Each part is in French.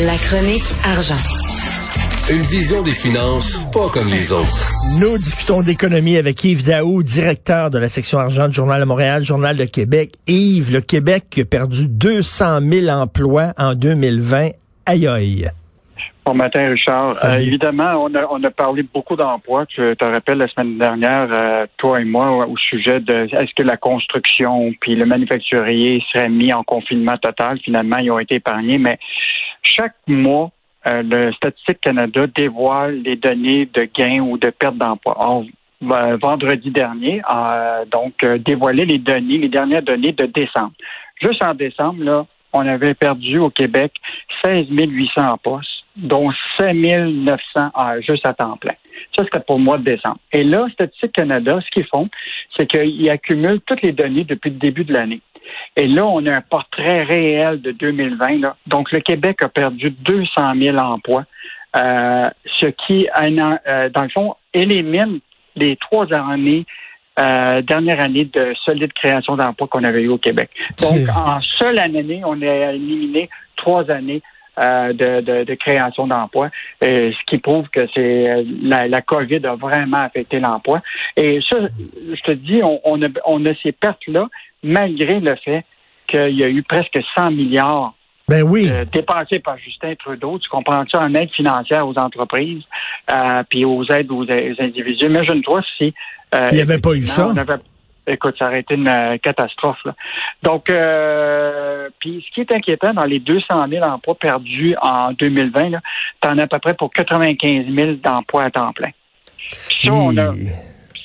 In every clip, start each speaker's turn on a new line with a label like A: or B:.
A: La chronique argent.
B: Une vision des finances pas comme les autres.
C: Nous discutons d'économie avec Yves Daou, directeur de la section argent du Journal de Montréal, Journal de Québec. Yves, le Québec a perdu 200 000 emplois en 2020. Aïe aïe.
D: Bon matin, Richard. Euh, évidemment, on a, on a parlé beaucoup d'emplois. Tu te rappelles la semaine dernière, euh, toi et moi, au sujet de est-ce que la construction puis le manufacturier seraient mis en confinement total? Finalement, ils ont été épargnés. Mais chaque mois, euh, le Statistique Canada dévoile les données de gains ou de perte d'emploi. vendredi dernier, a donc euh, dévoilé les données, les dernières données de décembre. Juste en décembre, là, on avait perdu au Québec 16 800 postes, dont 5 900 juste à temps plein. Ça, c'était pour le mois de décembre. Et là, Statistique Canada, ce qu'ils font, c'est qu'ils accumulent toutes les données depuis le début de l'année. Et là, on a un portrait réel de 2020. Là. Donc, le Québec a perdu 200 000 emplois, euh, ce qui, euh, dans le fond, élimine les trois années euh, dernière année de solide création d'emplois qu'on avait eu au Québec. Donc, en seule année, on a éliminé trois années euh, de, création d'emplois, ce qui prouve que c'est la, la, COVID a vraiment affecté l'emploi. Et ça, je te dis, on, on, a, on a ces pertes-là, malgré le fait qu'il y a eu presque 100 milliards
C: ben oui.
D: Euh, dépensés par Justin Trudeau. Tu comprends ça en aide financière aux entreprises, euh, puis aux aides aux, individus. Imagine-toi si...
C: Euh, Il n'y avait pas eu ça.
D: écoute, ça aurait été une catastrophe. Donc, puis ce qui est inquiétant, dans les 200 000 emplois perdus en 2020, tu en as à peu près pour 95 000 d'emplois à temps plein. Ça, on a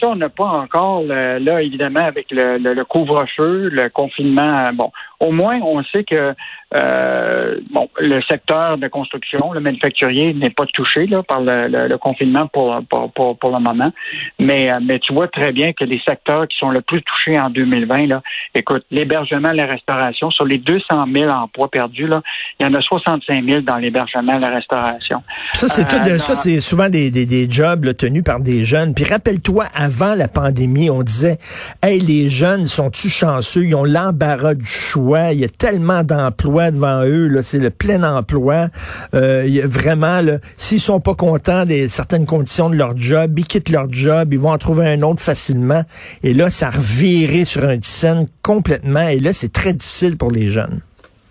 D: ça, on n'a pas encore, là, évidemment, avec le, couvre-feu, le confinement. Bon, au moins, on sait que euh, bon, le secteur de construction, le manufacturier n'est pas touché là, par le, confinement pour, pour, pour, le moment. Mais, euh, mais tu vois très bien que les secteurs qui sont le plus touchés en 2020, là, écoute, l'hébergement, la restauration, sur les 200 000 emplois perdus, là, il y en a 65 000 dans l'hébergement, la restauration.
C: Ça, c'est euh, ça, c'est souvent des, des, des jobs tenus par des jeunes. Puis rappelle-toi, avant la pandémie, on disait, hey, les jeunes sont-tu chanceux? Ils ont l'embarras du choix. Il y a tellement d'emplois devant eux. C'est le plein emploi. Euh, y a vraiment, s'ils sont pas contents des certaines conditions de leur job, ils quittent leur job, ils vont en trouver un autre facilement. Et là, ça revirait sur un scène complètement. Et là, c'est très difficile pour les jeunes.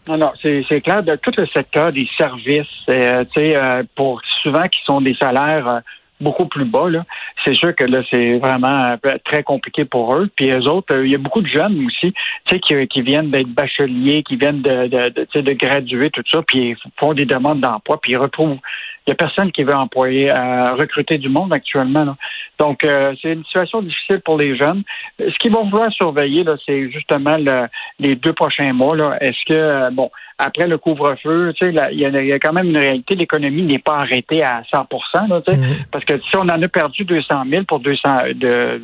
D: Non, non, c'est clair. De tout le secteur des services, euh, tu sais, euh, pour souvent qui sont des salaires euh, beaucoup plus bas. Là. C'est sûr que là, c'est vraiment très compliqué pour eux. Puis eux autres, euh, il y a beaucoup de jeunes aussi, tu sais, qui, qui viennent d'être bacheliers, qui viennent de, de, de, de graduer, tout ça, puis ils font des demandes d'emploi, puis ils retrouvent. Il n'y a personne qui veut employer, euh, recruter du monde actuellement. Là. Donc, euh, c'est une situation difficile pour les jeunes. Ce qu'ils vont vouloir surveiller, là, c'est justement les deux prochains mois. Là. Est-ce que, bon, après le couvre-feu, tu sais, il y, a quand même une réalité. L'économie n'est pas arrêtée à 100 là, tu sais, mm-hmm. parce que si on en a perdu 200 000 pour 200 de,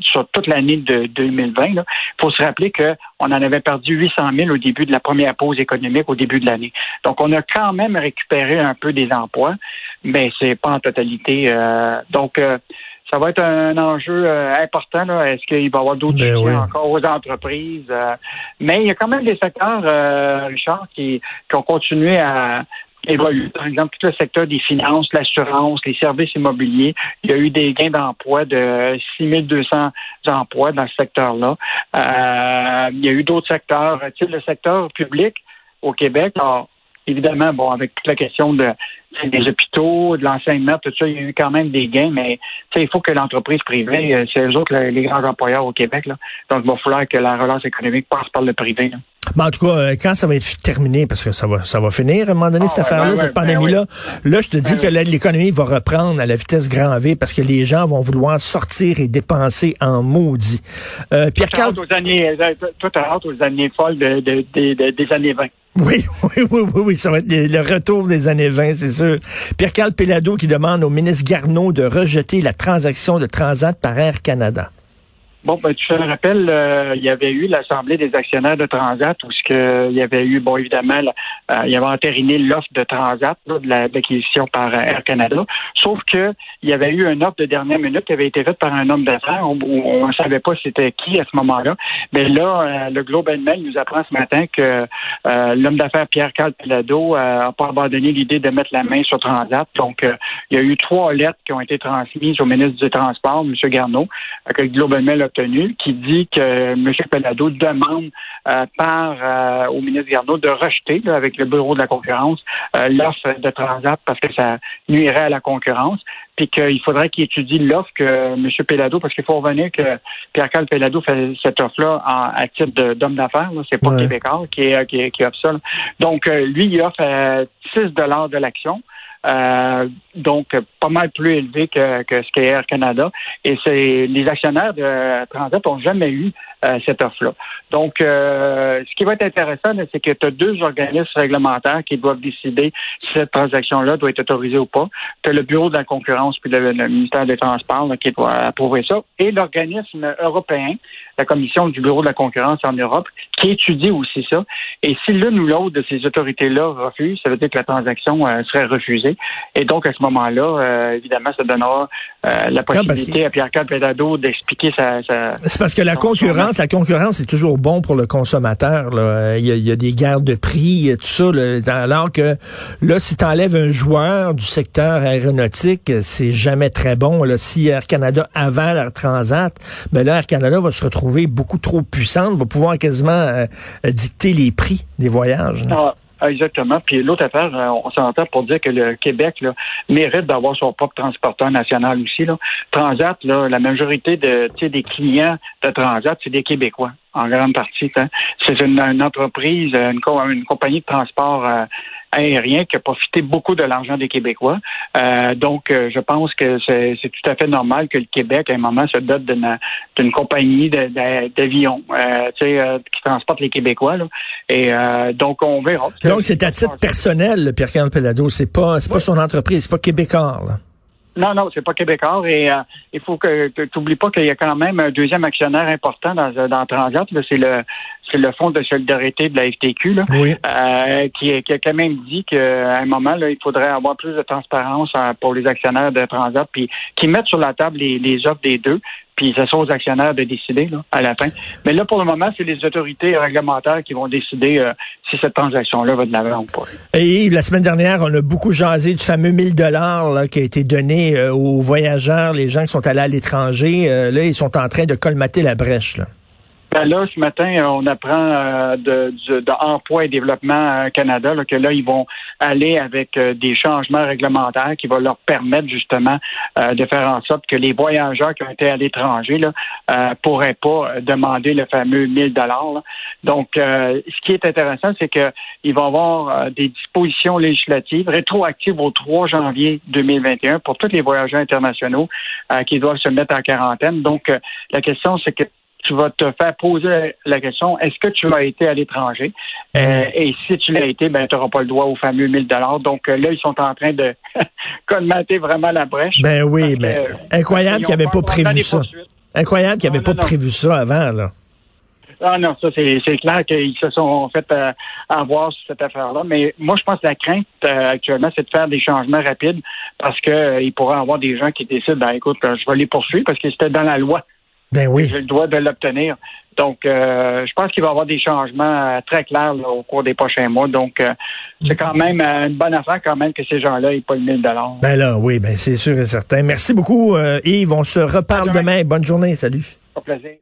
D: sur toute l'année de 2020, il faut se rappeler que on en avait perdu 800 000 au début de la première pause économique au début de l'année. Donc, on a quand même récupéré un peu des emplois, mais c'est pas en totalité. Euh, donc, euh, ça va être un enjeu euh, important. Est-ce qu'il va y avoir d'autres ben encore aux entreprises? Mais il y a quand même des secteurs, Richard, qui, qui ont continué à évoluer. Par exemple, tout le secteur des finances, l'assurance, les services immobiliers. Il y a eu des gains d'emploi de 6200 emplois dans ce secteur-là. il y a eu d'autres secteurs. Tu sais, le secteur public au Québec a évidemment, bon, avec toute la question de, des hôpitaux, de l'enseignement, tout ça, il y a eu quand même des gains, mais il faut que l'entreprise privée, euh, c'est eux autres les grands employeurs au Québec. Là. Donc, il va falloir que la relance économique passe par le privé.
C: Ben, en tout cas, euh, quand ça va être terminé, parce que ça va, ça va finir à un moment donné,
D: Ah,
C: cette affaire-là,
D: ben,
C: cette
D: ben
C: pandémie-là, là, je te dis que l'économie va reprendre à la vitesse grand V parce que les gens vont vouloir sortir et dépenser en maudit. Euh, Pierre Carl,
D: aux années, euh, toi, t'as hâte aux années folles de, de- de- de- des années 20.
C: oui, oui, oui, oui, oui, ça va être le le retour des années 20, c'est sûr. Pierre-Carl Pellado qui demande au ministre Garneau de rejeter la transaction de Transat par Air Canada.
D: Bon, ben, tu te rappelles, euh, il y avait eu l'Assemblée des actionnaires de Transat où ce que, il y avait eu, bon, évidemment, euh, il y avait entériné l'offre de Transat, là, de la- de l'acquisition par euh, Air Canada. Sauf que il y avait eu une offre de dernière minute qui avait été faite par un homme d'affaires on ne savait pas c'était qui à ce moment-là. Mais là, euh, le Globe and Mail nous apprend ce matin que euh, l'homme d'affaires Pierre-Carl Pelado n'a pas abandonné l'idée de mettre la main sur Transat. Donc, il y a eu trois lettres qui ont été transmises au ministre du Transport, M. Garneau, que le Globe and Mail obtenu, qui dit que M. Pelado demande euh, par euh, au ministre Garneau de rejeter, là, avec le bureau de la concurrence, euh, l'offre de Transat parce que ça nuirait à la concurrence, puis qu'il faudrait qu'il étudie l'offre que M. Pelado, parce qu'il faut revenir que Pierre-Carl Pelado fait cette offre-là en, à titre d'homme d'affaires, c'est pas
C: Ouais.
D: Québécois qui, est- qui, qui offre ça. là. Donc, euh, lui, il offre euh, 6 dollars de l'action. Euh, donc pas mal plus élevé que, que ce qu'est Air Canada. Et c'est les actionnaires de Transat n'ont jamais eu euh, cette offre-là. Donc, euh, ce qui va être intéressant, c'est que tu as deux organismes réglementaires qui doivent décider si cette transaction-là doit être autorisée ou pas. Tu as le Bureau de la concurrence puis le, le ministère des Transports là, qui doit approuver ça. Et l'organisme européen, la commission du Bureau de la concurrence en Europe, qui étudie aussi ça. Et si l'une ou l'autre de ces autorités-là refuse, ça veut dire que la transaction euh, serait refusée. Et donc, à ce moment-là, euh, évidemment, ça donnera euh, la possibilité
C: que-
D: à Pierre-Carl Pédado d'expliquer sa, sa,
C: C'est parce que la
D: Non,
C: concurrence, la concurrence est toujours bon pour le consommateur. là. Il y a, il y a des guerres de prix, tout ça. là. alors que là, si tu enlèves un joueur du secteur aéronautique, c'est jamais très bon. Là. Si Air Canada avale Air Transat, ben là, Air Canada va se retrouver beaucoup trop puissante, va pouvoir quasiment euh, dicter les prix des voyages. là.
D: Ah, exactement. Puis l'autre affaire, euh, on s'entend pour dire que le Québec là, mérite d'avoir son propre transporteur national aussi. Là. Transat, là, la majorité de, des clients de Transat, c'est des Québécois, en grande partie. hein. C'est une, entreprise, une compagnie de transport euh, aérien qui a profité beaucoup de l'argent des Québécois. Euh, donc, euh, je pense que c'est tout à fait normal que le Québec, à un moment, se dote d'une compagnie d'avions euh, qui transporte les Québécois. Là. Et donc, on verra.
C: Donc, c'est à titre personnel, le Pierre-Carl Pelado. C'est pas, c'est pas son entreprise, c'est pas québécois. Là.
D: Non, non, c'est pas Québécois. Et euh, il faut que, tu n'oublies pas qu'il y a quand même un deuxième actionnaire important dans, dans Transat. C'est le c'est le Fonds de solidarité de la FTQ, là,
C: Oui.
D: euh, qui, qui a quand même dit qu'à un moment, là, il faudrait avoir plus de transparence euh, pour les actionnaires de Transat, puis qui mettent sur la table les, les offres des deux, puis ce sont aux actionnaires de décider là, à la fin. Mais là, pour le moment, c'est les autorités réglementaires qui vont décider euh, cette transaction-là va de l'avant ou pas.
C: Et la semaine dernière, on a beaucoup jasé du fameux 1000 dollars qui a été donné euh, aux voyageurs, les gens qui sont allés à l'étranger. Euh, là, ils sont en train de colmater la brèche.
D: Ben là, ce matin, on apprend euh, de, de Emploi et Développement euh, Canada là, que là, ils vont aller avec euh, des changements réglementaires qui vont leur permettre justement euh, de faire en sorte que les voyageurs qui ont été à l'étranger là euh, pourraient pas euh, demander le fameux 1000 dollars. Donc, ce qui est intéressant, c'est que ils vont avoir des dispositions législatives rétroactives au 3 janvier 2021 pour tous les voyageurs internationaux qui doivent se mettre en quarantaine. Donc, la question, c'est que tu vas te faire poser la question est-ce que tu as été à l'étranger? Euh, et si tu l'as été ben tu n'auras pas le droit au fameux 1000 dollars donc euh, là ils sont en train de colmater vraiment la brèche
C: Ben oui, mais
D: euh,
C: incroyable
D: ils
C: qu'il
D: ont
C: n'y avait pas prévu ça. Incroyable qu'il n'y avait
D: Non,
C: pas
D: non,
C: prévu ça avant. Là.
D: Ah non, ça c'est clair qu'ils se sont fait euh, avoir sur cette affaire-là. Mais moi, je pense que la crainte euh, actuellement, c'est de faire des changements rapides parce que euh, y avoir des gens qui décident, ben écoute, je vais les poursuivre parce que c'était dans la loi.
C: Ben oui.
D: J'ai le droit de l'obtenir. Donc, euh, je pense qu'il va y avoir des changements euh, très clairs là, au cours des prochains mois. Donc, euh, c'est quand même une bonne affaire quand même que ces gens-là aient pas le 1000 dollars.
C: Ben là, oui, ben c'est sûr et certain. Merci beaucoup, Yves. On se reparle
D: demain.
C: demain. Bonne journée. Salut.
D: Au plaisir.